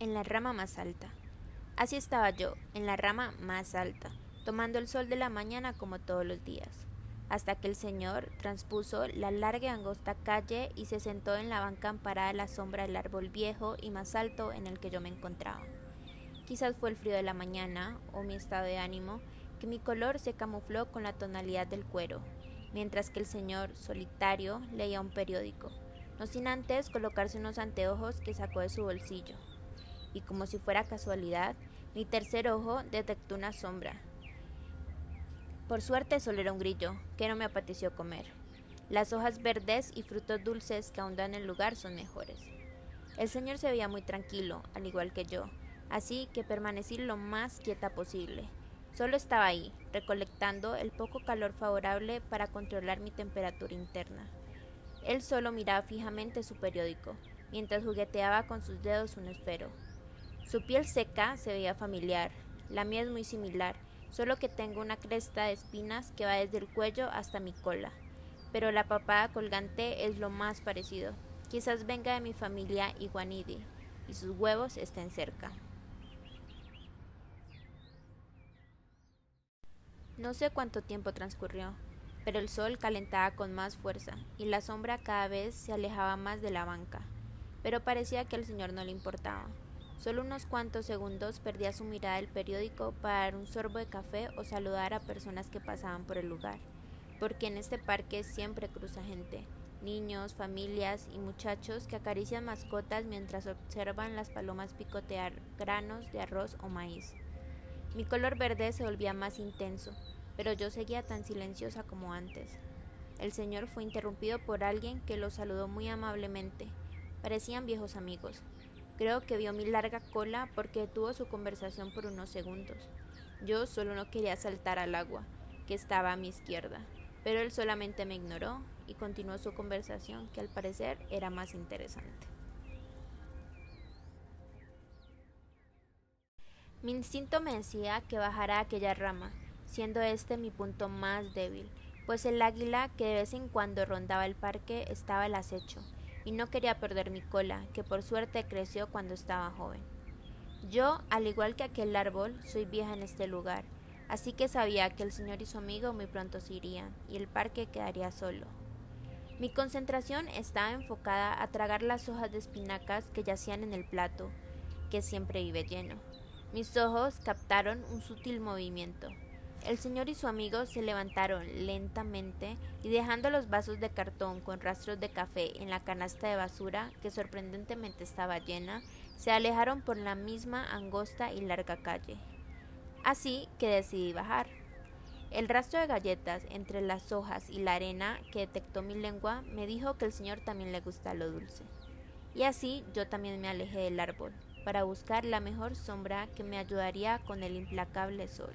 en la rama más alta. Así estaba yo, en la rama más alta, tomando el sol de la mañana como todos los días, hasta que el señor transpuso la larga y angosta calle y se sentó en la banca amparada a la sombra del árbol viejo y más alto en el que yo me encontraba. Quizás fue el frío de la mañana o mi estado de ánimo que mi color se camufló con la tonalidad del cuero, mientras que el señor solitario leía un periódico, no sin antes colocarse unos anteojos que sacó de su bolsillo y como si fuera casualidad, mi tercer ojo detectó una sombra. Por suerte solo era un grillo, que no me apeteció comer. Las hojas verdes y frutos dulces que aún dan el lugar son mejores. El señor se veía muy tranquilo, al igual que yo, así que permanecí lo más quieta posible. Solo estaba ahí, recolectando el poco calor favorable para controlar mi temperatura interna. Él solo miraba fijamente su periódico, mientras jugueteaba con sus dedos un esfero. Su piel seca se veía familiar, la mía es muy similar, solo que tengo una cresta de espinas que va desde el cuello hasta mi cola. Pero la papada colgante es lo más parecido. Quizás venga de mi familia iguanidi y sus huevos estén cerca. No sé cuánto tiempo transcurrió, pero el sol calentaba con más fuerza y la sombra cada vez se alejaba más de la banca. Pero parecía que al señor no le importaba. Solo unos cuantos segundos perdía su mirada del periódico para dar un sorbo de café o saludar a personas que pasaban por el lugar, porque en este parque siempre cruza gente, niños, familias y muchachos que acarician mascotas mientras observan las palomas picotear granos de arroz o maíz. Mi color verde se volvía más intenso, pero yo seguía tan silenciosa como antes. El señor fue interrumpido por alguien que lo saludó muy amablemente. Parecían viejos amigos, Creo que vio mi larga cola porque detuvo su conversación por unos segundos. Yo solo no quería saltar al agua, que estaba a mi izquierda, pero él solamente me ignoró y continuó su conversación, que al parecer era más interesante. Mi instinto me decía que bajara aquella rama, siendo este mi punto más débil, pues el águila que de vez en cuando rondaba el parque estaba al acecho, y no quería perder mi cola, que por suerte creció cuando estaba joven. Yo, al igual que aquel árbol, soy vieja en este lugar, así que sabía que el señor y su amigo muy pronto se irían, y el parque quedaría solo. Mi concentración estaba enfocada a tragar las hojas de espinacas que yacían en el plato, que siempre vive lleno. Mis ojos captaron un sutil movimiento, el señor y su amigo se levantaron lentamente y dejando los vasos de cartón con rastros de café en la canasta de basura, que sorprendentemente estaba llena, se alejaron por la misma angosta y larga calle. Así que decidí bajar. El rastro de galletas entre las hojas y la arena que detectó mi lengua me dijo que el señor también le gusta lo dulce. Y así yo también me alejé del árbol, para buscar la mejor sombra que me ayudaría con el implacable sol.